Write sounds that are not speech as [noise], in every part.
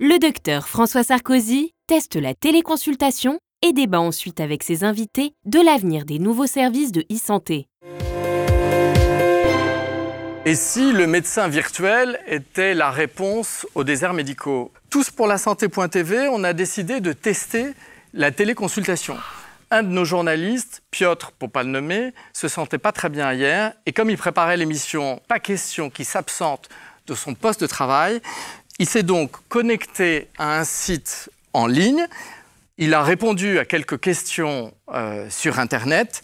Le docteur François Sarkozy teste la téléconsultation et débat ensuite avec ses invités de l'avenir des nouveaux services de e-santé. Et si le médecin virtuel était la réponse aux déserts médicaux? Tous pour la santé.tv, on a décidé de tester la téléconsultation. Un de nos journalistes, Piotr, pour pas le nommer, se sentait pas très bien hier et comme il préparait l'émission, pas question qu'il s'absente de son poste de travail, il s'est donc connecté à un site en ligne, il a répondu à quelques questions euh, sur Internet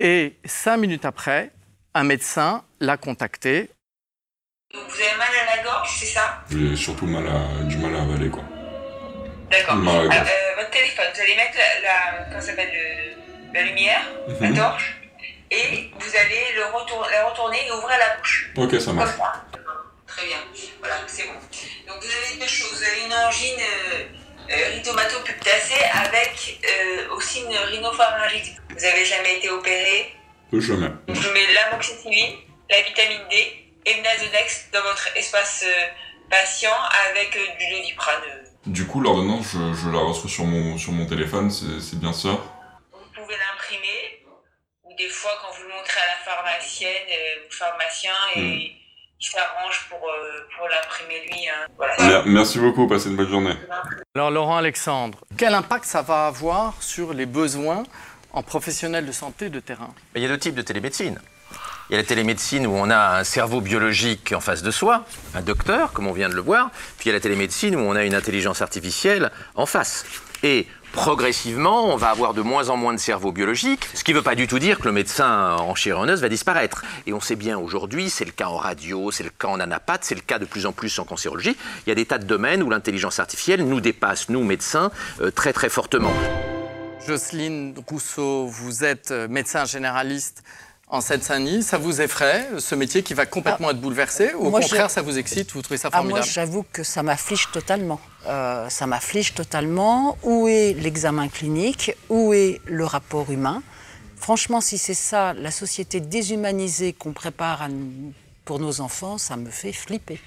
et cinq minutes après, un médecin l'a contacté. vous avez mal à la gorge, c'est ça? J'ai surtout mal à, du mal à avaler, quoi. D'accord. Euh, votre téléphone, vous allez mettre la, s'appelle la lumière, la torche, et vous allez le la retourner et ouvrir la bouche. Ok, ça marche. Très bien. Voilà, c'est bon. Vous avez deux choses. Une angine euh, euh rhinomatopubtacée avec euh, aussi une rhinopharyngite. Vous avez jamais été opéré? Jamais. Donc je mets l'amoxicilline, la vitamine D et le nasonex dans votre espace euh, patient avec du doliprane. Du coup, l'ordonnance, je, je, la reçois sur mon, sur mon téléphone, c'est bien ça? Vous pouvez l'imprimer, ou des fois quand vous le montrez à la pharmacienne ou le pharmacien, et hmm s'arrange pour, euh, pour l'imprimer lui. Hein. Merci beaucoup, passez une bonne journée. Alors Laurent Alexandre, quel impact ça va avoir sur les besoins en professionnels de santé de terrain? Il y a deux types de télémédecine. Il y a la télémédecine où on a un cerveau biologique en face de soi, un docteur, comme on vient de le voir, puis il y a la télémédecine où on a une intelligence artificielle en face. Et progressivement, on va avoir de moins en moins de cerveau biologique, ce qui ne veut pas du tout dire que le médecin en chirurgie va disparaître. Et on sait bien aujourd'hui, c'est le cas en radio, c'est le cas en anapath, c'est le cas de plus en plus en cancérologie, il y a des tas de domaines où l'intelligence artificielle nous dépasse, nous médecins, euh, très très fortement. Jocelyne Rousseau, vous êtes euh, médecin généraliste en Seine-Saint-Denis, ça vous effraie, ce métier qui va complètement ah, être bouleversé Ou au contraire, ça vous excite, vous trouvez ça ah, formidable Moi, j'avoue que ça m'afflige totalement. Euh, ça m'afflige totalement. Où est l'examen clinique? Où est le rapport humain? Franchement, si c'est ça, la société déshumanisée qu'on prépare pour nos enfants, ça me fait flipper.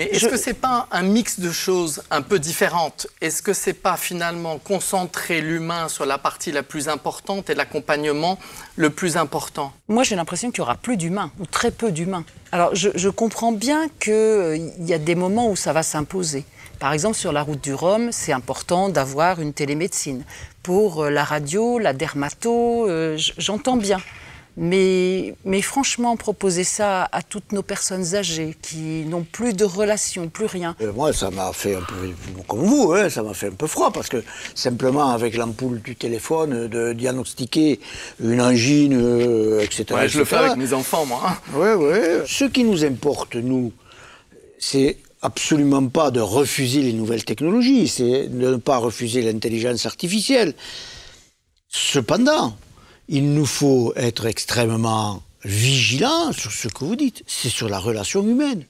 Mais est-ce que ce n'est pas un mix de choses un peu différentes? Est-ce que ce n'est pas finalement concentrer l'humain sur la partie la plus importante et l'accompagnement le plus important? Moi, j'ai l'impression qu'il y aura plus d'humains, ou très peu d'humains. Alors, je, comprends bien qu'il euh, y a des moments où ça va s'imposer. Par exemple, sur la route du Rhum, c'est important d'avoir une télémédecine. Pour euh, la radio, la dermato, euh, j'entends bien. Mais, mais, franchement, proposer ça à toutes nos personnes âgées qui n'ont plus de relations, plus rien. Euh, moi, ça m'a fait un peu, comme vous, hein, ça m'a fait un peu froid parce que simplement avec l'ampoule du téléphone, de diagnostiquer une angine, euh, etc. Ouais, je le fais avec mes enfants, moi. Oui, oui. Ce qui nous importe, nous, c'est absolument pas de refuser les nouvelles technologies, c'est de ne pas refuser l'intelligence artificielle. Cependant, il nous faut être extrêmement vigilants sur ce que vous dites. C'est sur la relation humaine.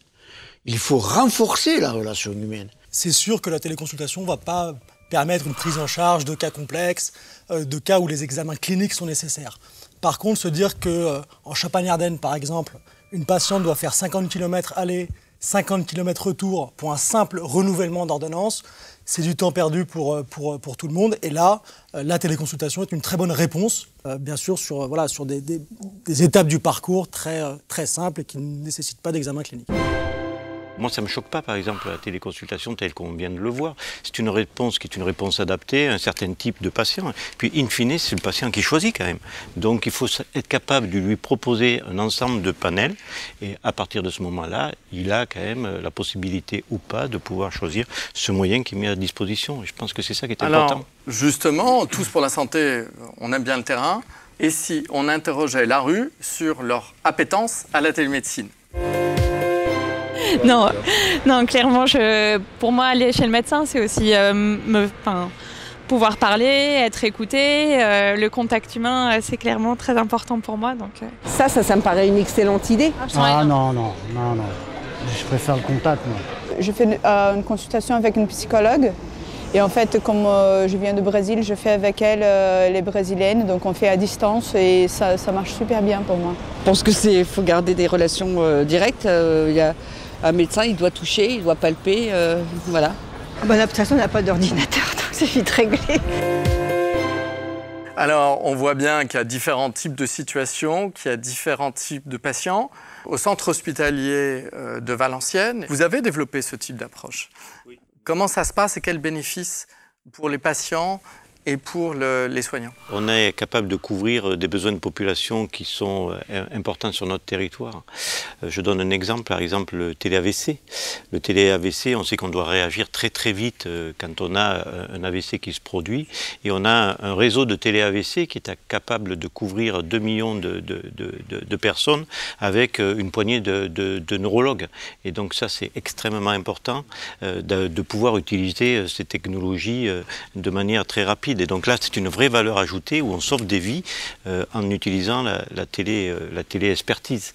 Il faut renforcer la relation humaine. C'est sûr que la téléconsultation ne va pas permettre une prise en charge de cas complexes, euh, de cas où les examens cliniques sont nécessaires. Par contre, se dire qu'en euh, en Champagne-Ardenne, par exemple, une patiente doit faire 50 km aller, 50 km retour pour un simple renouvellement d'ordonnance, c'est du temps perdu pour, euh, euh, tout le monde. Et là, euh, la téléconsultation est une très bonne réponse, bien sûr, sur, voilà, sur des, étapes du parcours très, très simples et qui ne nécessitent pas d'examen clinique. Moi, ça ne me choque pas, par exemple, la téléconsultation telle qu'on vient de le voir. C'est une réponse qui est une réponse adaptée à un certain type de patient. Puis, in fine, c'est le patient qui choisit quand même. Donc, il faut être capable de lui proposer un ensemble de panels. Et à partir de ce moment-là, il a quand même la possibilité ou pas de pouvoir choisir ce moyen qui met à disposition. Et je pense que c'est ça qui est important. Alors, justement, tous pour la santé, on aime bien le terrain. Et si on interrogeait la rue sur leur appétence à la télémédecine? [laughs] non, non, clairement, je, pour moi, aller chez le médecin, c'est aussi euh, me, pouvoir parler, être écouté. Euh, le contact humain, euh, c'est clairement très important pour moi. Donc, Ça, ça, ça me paraît une excellente idée. Ah, ah non, non, non, non. Je préfère le contact, moi. Je fais une consultation avec une psychologue. Et en fait, comme je viens du Brésil, je fais avec elle les brésiliennes, donc on fait à distance et ça, ça marche super bien pour moi. Je pense que c'est faut garder des relations directes. Il y a, un médecin, il doit toucher, il doit palper, euh, voilà. Bah, de toute façon, on n'a pas d'ordinateur, [laughs] donc c'est vite réglé. Alors, on voit bien qu'il y a différents types de situations, qu'il y a différents types de patients. Au centre hospitalier euh, de Valenciennes, vous avez développé ce type d'approche. Comment ça se passe et quels bénéfices pour les patients et pour le- les soignants On est capable de couvrir des besoins de population qui sont euh, importants sur notre territoire. Euh, Je donne un exemple, par exemple le télé-AVC. Le télé-AVC, on sait qu'on doit réagir très très vite euh, quand on a euh, un AVC qui se produit. Et on a un réseau de télé-AVC qui est capable de couvrir 2 millions de, personnes avec euh, une poignée de, neurologues. Et donc ça, c'est extrêmement important euh, de, pouvoir utiliser euh, ces technologies euh, de manière très rapide. Et donc là, c'est une vraie valeur ajoutée où on sauve des vies euh, en utilisant la, la télé, euh, la télé-expertise.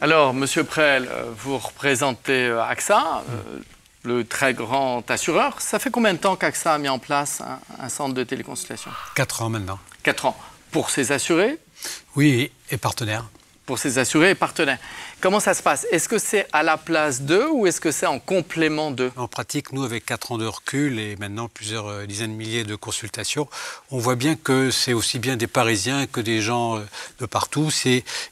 Alors, Monsieur Prel, euh, vous représentez AXA, euh, le très grand assureur. Ça fait combien de temps qu'AXA a mis en place un, un centre de téléconsultation? 4 ans maintenant. 4 ans. Pour ses assurés? Oui, et partenaire. Pour ses assurés et partenaires. Comment ça se passe? Est-ce que c'est à la place d'eux ou est-ce que c'est en complément d'eux? En pratique, nous, avec 4 ans de recul et maintenant plusieurs euh, dizaines de milliers de consultations, on voit bien que c'est aussi bien des Parisiens que des gens euh, de partout.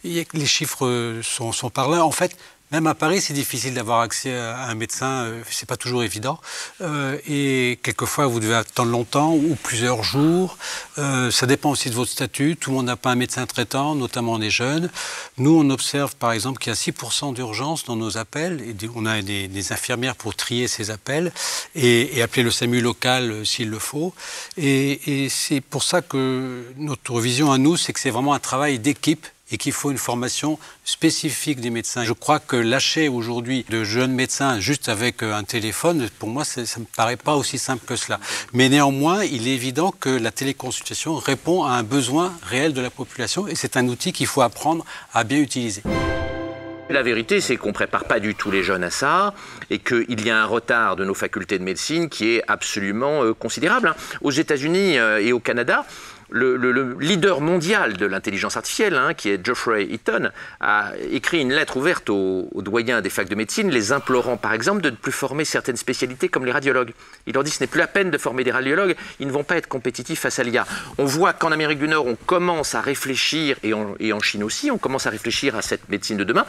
Les chiffres euh, sont, sont parlants. En fait, même à Paris, c'est difficile d'avoir accès à un médecin, euh, c'est pas toujours évident. Euh, et quelquefois, vous devez attendre longtemps ou plusieurs jours. Euh, ça dépend aussi de votre statut. Tout le monde n'a pas un médecin traitant, notamment les jeunes. Nous, on observe par exemple qu'il y a 6% d'urgence dans nos appels. Et on a des, infirmières pour trier ces appels et, appeler le SAMU local s'il le faut. Et c'est pour ça que notre vision à nous, c'est que c'est vraiment un travail d'équipe et qu'il faut une formation spécifique des médecins. Je crois que lâcher aujourd'hui de jeunes médecins juste avec euh, un téléphone, pour moi, ça ne me paraît pas aussi simple que cela. Mais néanmoins, il est évident que la téléconsultation répond à un besoin réel de la population et c'est un outil qu'il faut apprendre à bien utiliser. La vérité, c'est qu'on prépare pas du tout les jeunes à ça et qu'il y a un retard de nos facultés de médecine qui est absolument euh, considérable. hein. Aux États-Unis euh, et au Canada, le, le- le leader mondial de l'intelligence artificielle, hein, qui est Geoffrey Eaton, a écrit une lettre ouverte aux, doyens des facs de médecine, les implorant par exemple de ne plus former certaines spécialités comme les radiologues. Il leur dit ce n'est plus la peine de former des radiologues, ils ne vont pas être compétitifs face à l'IA. On voit qu'en Amérique du Nord, on commence à réfléchir, et en, et en Chine aussi, on commence à réfléchir à cette médecine de demain.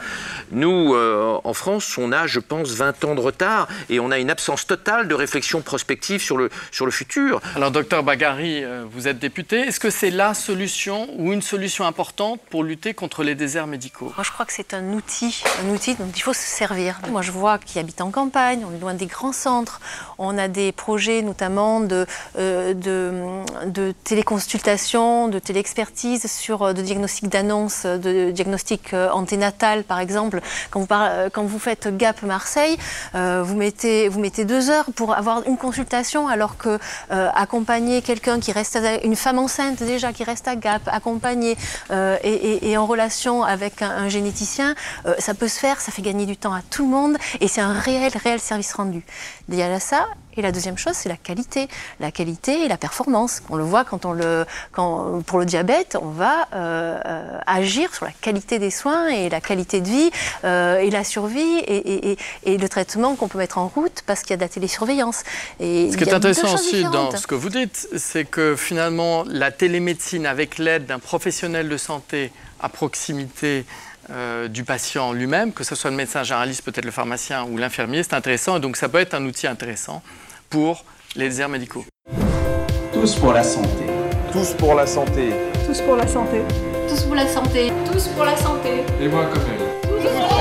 Nous, euh, en France, on a, je pense, 20 ans de retard, et on a une absence totale de réflexion prospective sur le, sur le futur. Alors, docteur Bagari, euh, vous êtes député. Est-ce que c'est la solution ou une solution importante pour lutter contre les déserts médicaux? Je crois que c'est un outil, un outil dont il faut se servir. Moi, je vois qui habitent en campagne, on est loin des grands centres. On a des projets, notamment de, euh, de, de téléconsultation, de téléexpertise sur euh, de diagnostic d'annonce, de diagnostic euh, anténatal, par exemple. Quand vous, euh, faites Gap Marseille, vous mettez deux heures pour avoir une consultation, alors que accompagner quelqu'un qui reste une femme enceinte déjà qui reste à Gap, accompagner euh, et, en relation avec un, généticien, euh, ça peut se faire, ça fait gagner du temps à tout le monde et c'est un réel, réel service rendu. Il y a ça. Et la deuxième chose, c'est la qualité. La qualité et la performance. On le voit quand on le, quand, pour le diabète, on va euh, euh, agir sur la qualité des soins et la qualité de vie euh, et la survie et, et- et- et le traitement qu'on peut mettre en route parce qu'il y a de la télésurveillance. Et Ce qui est intéressant aussi dans ce que vous dites, c'est que finalement, la télémédecine, avec l'aide d'un professionnel de santé à proximité euh, du patient lui-même, que ce soit le médecin généraliste, peut-être le pharmacien ou l'infirmier, c'est intéressant. Et donc, ça peut être un outil intéressant pour les déserts médicaux. Tous pour la santé. Tous pour la santé. Tous pour la santé. Tous pour la santé. Tous pour la santé. Et moi comme elle.